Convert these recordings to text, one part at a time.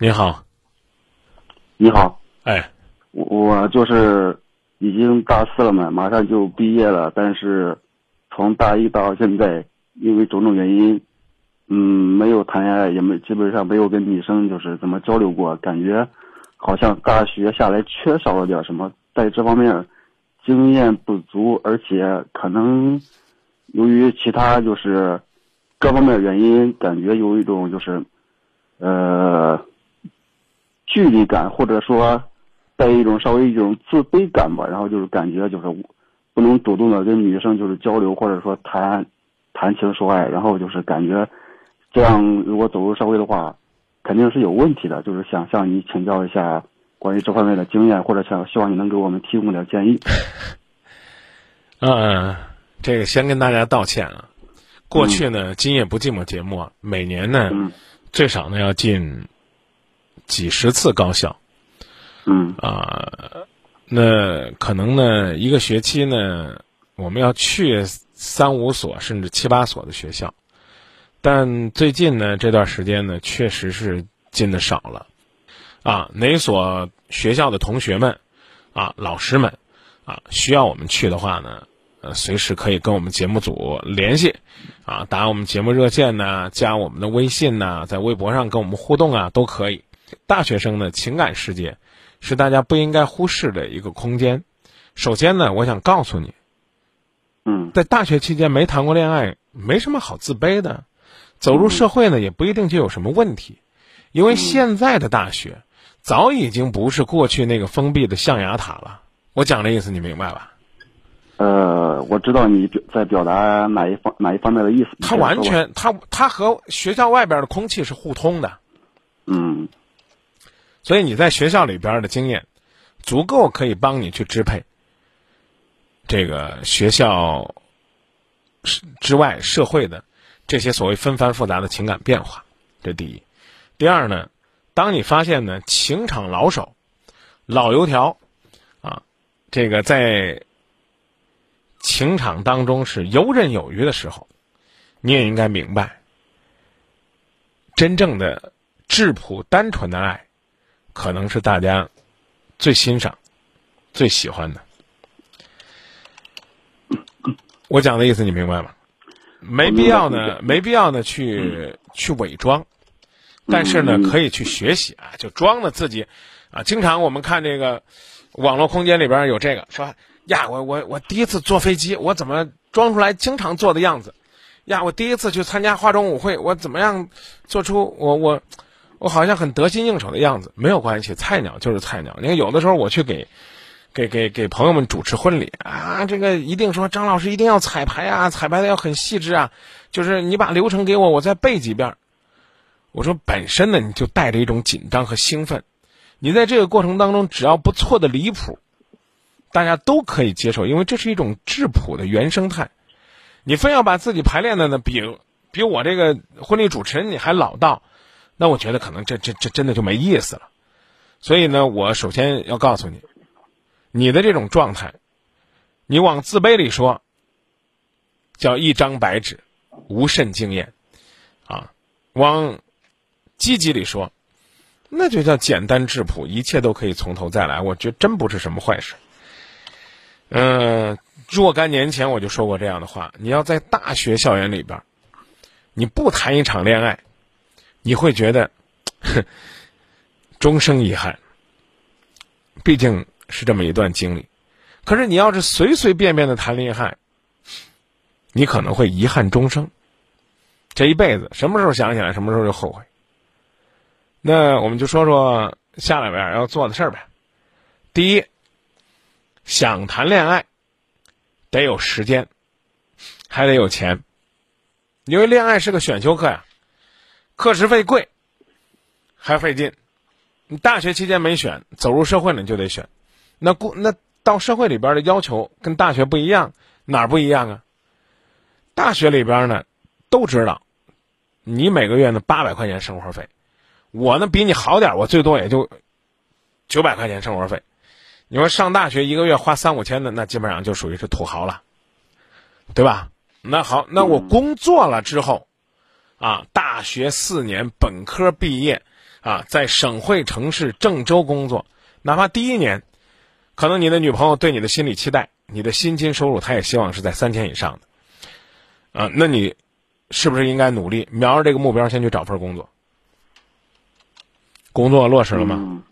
你好，你好，哎，我我就是已经大四了嘛，马上就毕业了，但是从大一到现在，因为种种原因，嗯，没有谈恋爱，也没基本上没有跟女生就是怎么交流过，感觉好像大学下来缺少了点什么，在这方面经验不足，而且可能由于其他就是各方面原因，感觉有一种就是呃。距离感，或者说带一种稍微一种自卑感吧，然后就是感觉就是不能主动的跟女生就是交流，或者说谈谈情说爱，然后就是感觉这样如果走入社会的话，肯定是有问题的。就是想向你请教一下关于这方面的经验，或者想希望你能给我们提供点建议。嗯，这个先跟大家道歉啊。过去呢，今夜不寂寞节目每年呢最少呢要进。几十次高校，嗯。啊，那可能呢，一个学期呢，我们要去三五所甚至七八所的学校，但最近呢这段时间呢，确实是进的少了，啊，哪所学校的同学们，啊，老师们，啊，需要我们去的话呢，呃，随时可以跟我们节目组联系，啊，打我们节目热线呢，加我们的微信呢，在微博上跟我们互动啊，都可以。大学生的情感世界，是大家不应该忽视的一个空间。首先呢，我想告诉你，嗯，在大学期间没谈过恋爱，没什么好自卑的。走入社会呢，也不一定就有什么问题，因为现在的大学早已经不是过去那个封闭的象牙塔了。我讲的意思你明白吧？呃，我知道你在表达哪一方哪一方面的意思。他完全，他他和学校外边的空气是互通的。嗯。所以你在学校里边的经验，足够可以帮你去支配这个学校之外社会的这些所谓纷繁复杂的情感变化。这第一。第二呢，当你发现呢情场老手、老油条啊，这个在情场当中是游刃有余的时候，你也应该明白，真正的质朴单纯的爱。可能是大家最欣赏、最喜欢的。我讲的意思你明白吗？没必要呢，没必要呢去去伪装，但是呢，可以去学习啊，就装的自己啊。经常我们看这个网络空间里边有这个说呀，我我我第一次坐飞机，我怎么装出来经常坐的样子？呀，我第一次去参加化妆舞会，我怎么样做出我我。我好像很得心应手的样子，没有关系，菜鸟就是菜鸟。你看，有的时候我去给，给给给朋友们主持婚礼啊，这个一定说张老师一定要彩排啊，彩排的要很细致啊，就是你把流程给我，我再背几遍。我说本身呢，你就带着一种紧张和兴奋，你在这个过程当中，只要不错的离谱，大家都可以接受，因为这是一种质朴的原生态。你非要把自己排练的呢，比比我这个婚礼主持人你还老道。那我觉得可能这这这真的就没意思了，所以呢，我首先要告诉你，你的这种状态，你往自卑里说，叫一张白纸，无甚经验，啊，往积极里说，那就叫简单质朴，一切都可以从头再来。我觉得真不是什么坏事。嗯，若干年前我就说过这样的话：你要在大学校园里边，你不谈一场恋爱。你会觉得，哼 终生遗憾。毕竟是这么一段经历，可是你要是随随便便的谈恋爱，你可能会遗憾终生。这一辈子什么时候想起来，什么时候就后悔。那我们就说说下来边要做的事儿呗。第一，想谈恋爱，得有时间，还得有钱，因为恋爱是个选修课呀。课时费贵，还费劲。你大学期间没选，走入社会了你就得选。那过那到社会里边的要求跟大学不一样，哪儿不一样啊？大学里边呢，都知道，你每个月呢八百块钱生活费，我呢比你好点，我最多也就九百块钱生活费。你说上大学一个月花三五千的，那基本上就属于是土豪了，对吧？那好，那我工作了之后。啊，大学四年本科毕业，啊，在省会城市郑州工作，哪怕第一年，可能你的女朋友对你的心理期待，你的薪金收入，她也希望是在三千以上的，啊，那你是不是应该努力瞄着这个目标先去找份工作？工作落实了吗？嗯，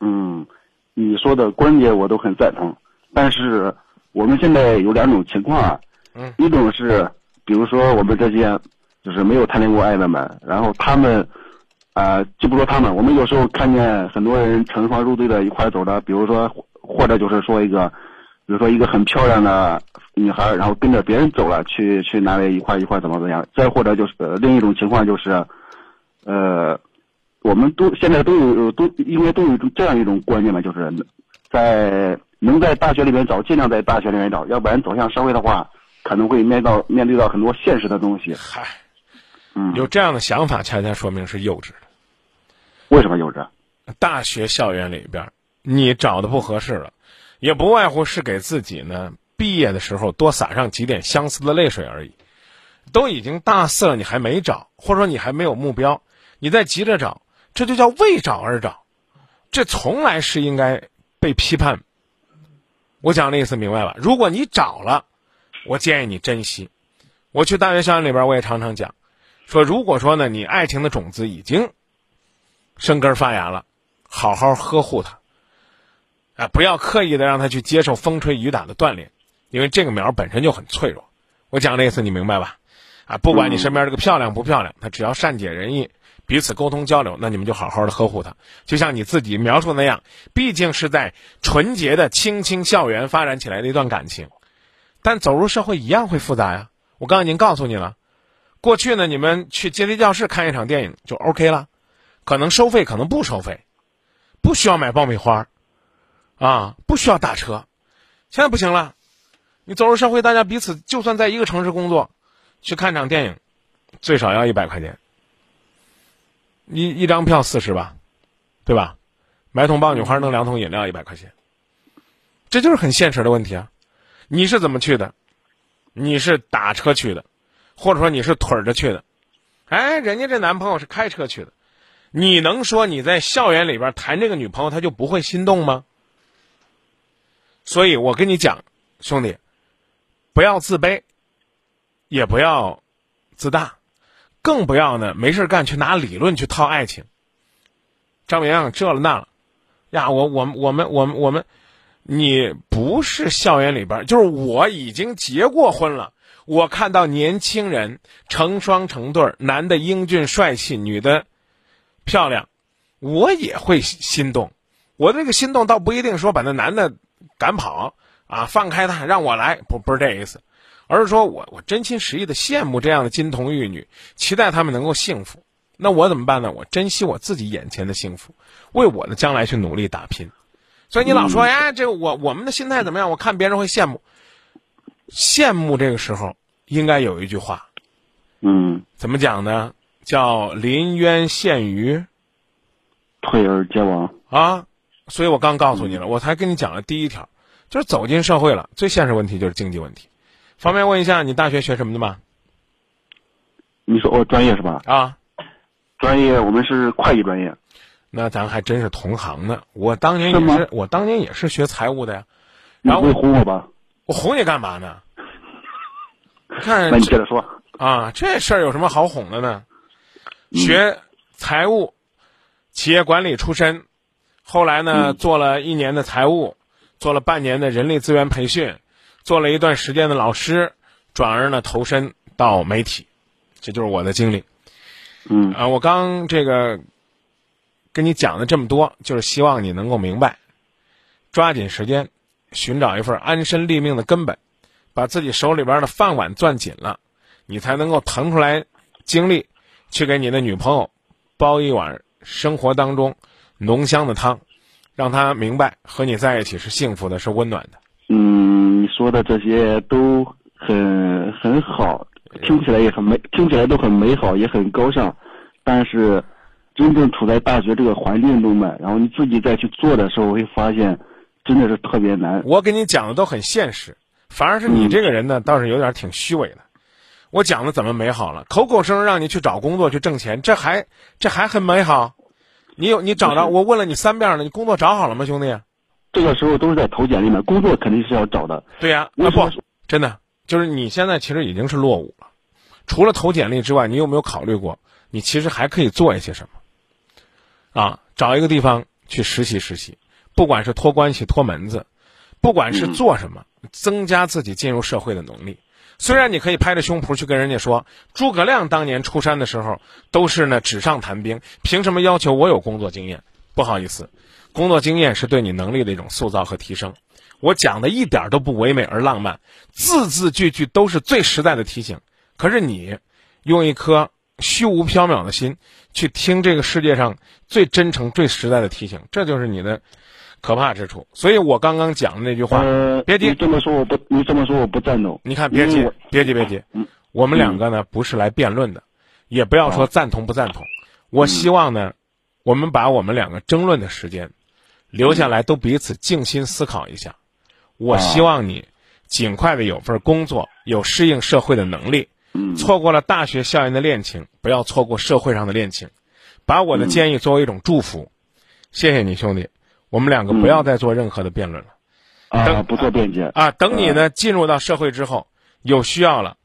嗯，你说的观点我都很赞同，但是我们现在有两种情况啊，嗯，一种是，比如说我们这些就是没有谈恋过爱的们，然后他们，啊、就不说他们，我们有时候看见很多人成双入对的一块走的，比如说或者就是说一个，比如说一个很漂亮的女孩，然后跟着别人走了，去去哪里一块一块怎么怎么样，再或者就是、另一种情况就是，呃。我们都现在都有都应该都有这样一种观念嘛，就是在能在大学里面找，尽量在大学里面找，要不然走向社会的话，可能会面到面对到很多现实的东西。嗨，嗯，有这样的想法，恰恰说明是幼稚的。为什么幼稚？大学校园里边，你找的不合适了，也不外乎是给自己呢毕业的时候多洒上几点相思的泪水而已。都已经大四了，你还没找，或者说你还没有目标，你在急着找，这就叫为找而找，这从来是应该被批判。我讲的意思明白了？如果你找了，我建议你珍惜。我去大学校园里边，我也常常讲，说如果说呢，你爱情的种子已经生根发芽了，好好呵护它，啊，不要刻意的让它去接受风吹雨打的锻炼，因为这个苗本身就很脆弱。我讲的意思你明白吧？啊，不管你身边这个漂亮不漂亮，他只要善解人意，彼此沟通交流，那你们就好好的呵护它，就像你自己描述的那样，毕竟是在纯洁的青青校园发展起来的一段感情，但走入社会一样会复杂呀。我刚才已经告诉你了，过去呢，你们去阶梯教室看一场电影就 OK 了，可能收费，可能不收费，不需要买爆米花，啊，不需要打车，现在不行了。你走入社会，大家彼此就算在一个城市工作，去看场电影，最少要一百块钱，一一张票四十吧，对吧？买桶爆米花弄两桶饮料一百块钱，这就是很现实的问题啊。你是怎么去的？你是打车去的，或者说你是腿着去的？哎，人家这男朋友是开车去的，你能说你在校园里边谈这个女朋友，他就不会心动吗？所以我跟你讲，兄弟。不要自卑，也不要自大，更不要呢没事干去拿理论去套爱情。张明这了那了，呀，我我我们我们我们，你不是校园里边，就是我已经结过婚了。我看到年轻人成双成对，男的英俊帅气，女的漂亮，我也会心动。我这个心动倒不一定说把那男的赶跑。啊，放开他，让我来，不不是这意思，而是说我我真心实意的羡慕这样的金童玉女，期待他们能够幸福。那我怎么办呢？我珍惜我自己眼前的幸福，为我的将来去努力打拼。所以你老说哎，这我我们的心态怎么样？我看别人会羡慕，羡慕这个时候应该有一句话，嗯，怎么讲呢？叫临渊羡鱼，退而结网啊。所以我刚告诉你了，我才跟你讲了第一条。就是走进社会了，最现实问题就是经济问题。方便问一下，你大学学什么的吗？你说我专业是吧？啊，专业我们是会计专业。那咱还真是同行呢。我当年也是，是我当年也是学财务的呀。然后你会哄我吧？我哄你干嘛呢？看，那你接着说啊，这事儿有什么好哄的呢？学财务，企业管理出身，后来呢、嗯、做了一年的财务。做了半年的人力资源培训，做了一段时间的老师，转而呢投身到媒体，这就是我的经历。嗯啊，我刚这个跟你讲的这么多，就是希望你能够明白，抓紧时间寻找一份安身立命的根本，把自己手里边的饭碗攥紧了，你才能够腾出来精力去给你的女朋友煲一碗生活当中浓香的汤。让她明白和你在一起是幸福的，是温暖的。嗯，你说的这些都很很好，听起来也很美，听起来都很美好，也很高尚。但是，真正处在大学这个环境中嘛，然后你自己再去做的时候，会发现真的是特别难。我给你讲的都很现实，反而是你这个人呢，倒是有点挺虚伪的。我讲的怎么美好了？口口声声让你去找工作去挣钱，这还这还很美好。你有你找着？我问了你三遍了，你工作找好了吗，兄弟？这个时候都是在投简历嘛，工作肯定是要找的。对呀，啊不，真的就是你现在其实已经是落伍了。除了投简历之外，你有没有考虑过，你其实还可以做一些什么？啊，找一个地方去实习实习，不管是托关系、托门子，不管是做什么，增加自己进入社会的能力。虽然你可以拍着胸脯去跟人家说，诸葛亮当年出山的时候都是呢纸上谈兵，凭什么要求我有工作经验？不好意思，工作经验是对你能力的一种塑造和提升。我讲的一点都不唯美而浪漫，字字句句都是最实在的提醒。可是你用一颗虚无缥缈的心去听这个世界上最真诚、最实在的提醒，这就是你的可怕之处。所以我刚刚讲的那句话，呃，别急，你这么说我不，你这么说我不赞同。你看，别急别急，别急。嗯我们两个呢不是来辩论的，也不要说赞同不赞同。我希望呢，我们把我们两个争论的时间留下来，都彼此静心思考一下。我希望你尽快的有份工作，有适应社会的能力。嗯错过了大学校园的恋情，不要错过社会上的恋情。把我的建议作为一种祝福，谢谢你兄弟。我们两个不要再做任何的辩论了。啊，等不做辩解。啊，等你呢进入到社会之后，有需要了，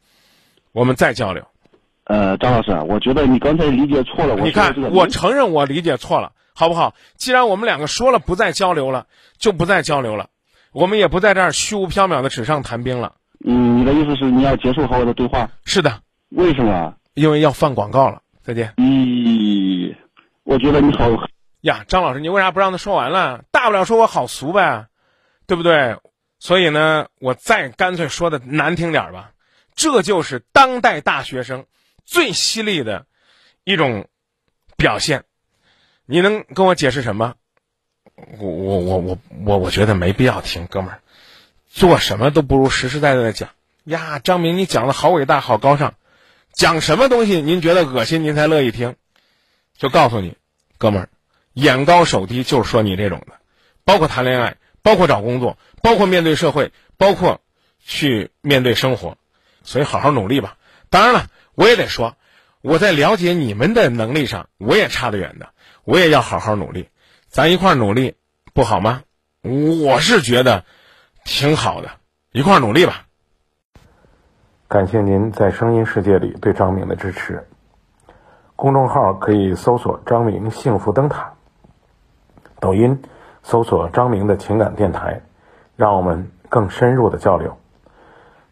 我们再交流。呃，张老师，我觉得你刚才理解错了。我你看我承认我理解错了，好不好？既然我们两个说了不再交流了，就不再交流了，我们也不在这儿虚无缥缈的纸上谈兵了。嗯，你的意思是你要结束和我的对话？是的，为什么？因为要放广告了。再见咦，我觉得你好，呀，张老师，你为啥不让他说完了？大不了说我好俗呗，对不对？所以呢，我再干脆说的难听点吧，这就是当代大学生最犀利的一种表现。你能跟我解释什么？我我我我我我觉得没必要听，哥们儿，做什么都不如实实在在的讲呀。张明，你讲的好伟大，好高尚，讲什么东西您觉得恶心，您才乐意听？就告诉你，哥们儿，眼高手低就是说你这种的，包括谈恋爱，包括找工作，包括面对社会，包括去面对生活，所以好好努力吧。当然了，我也得说，我在了解你们的能力上，我也差得远的，我也要好好努力，咱一块儿努力，不好吗？我是觉得挺好的，一块儿努力吧。感谢您在声音世界里对张明的支持。公众号可以搜索“张明幸福灯塔”，抖音搜索“张明的情感电台”，让我们更深入的交流。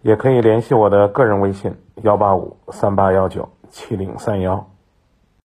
也可以联系我的个人微信：幺八五三八幺九七零三幺。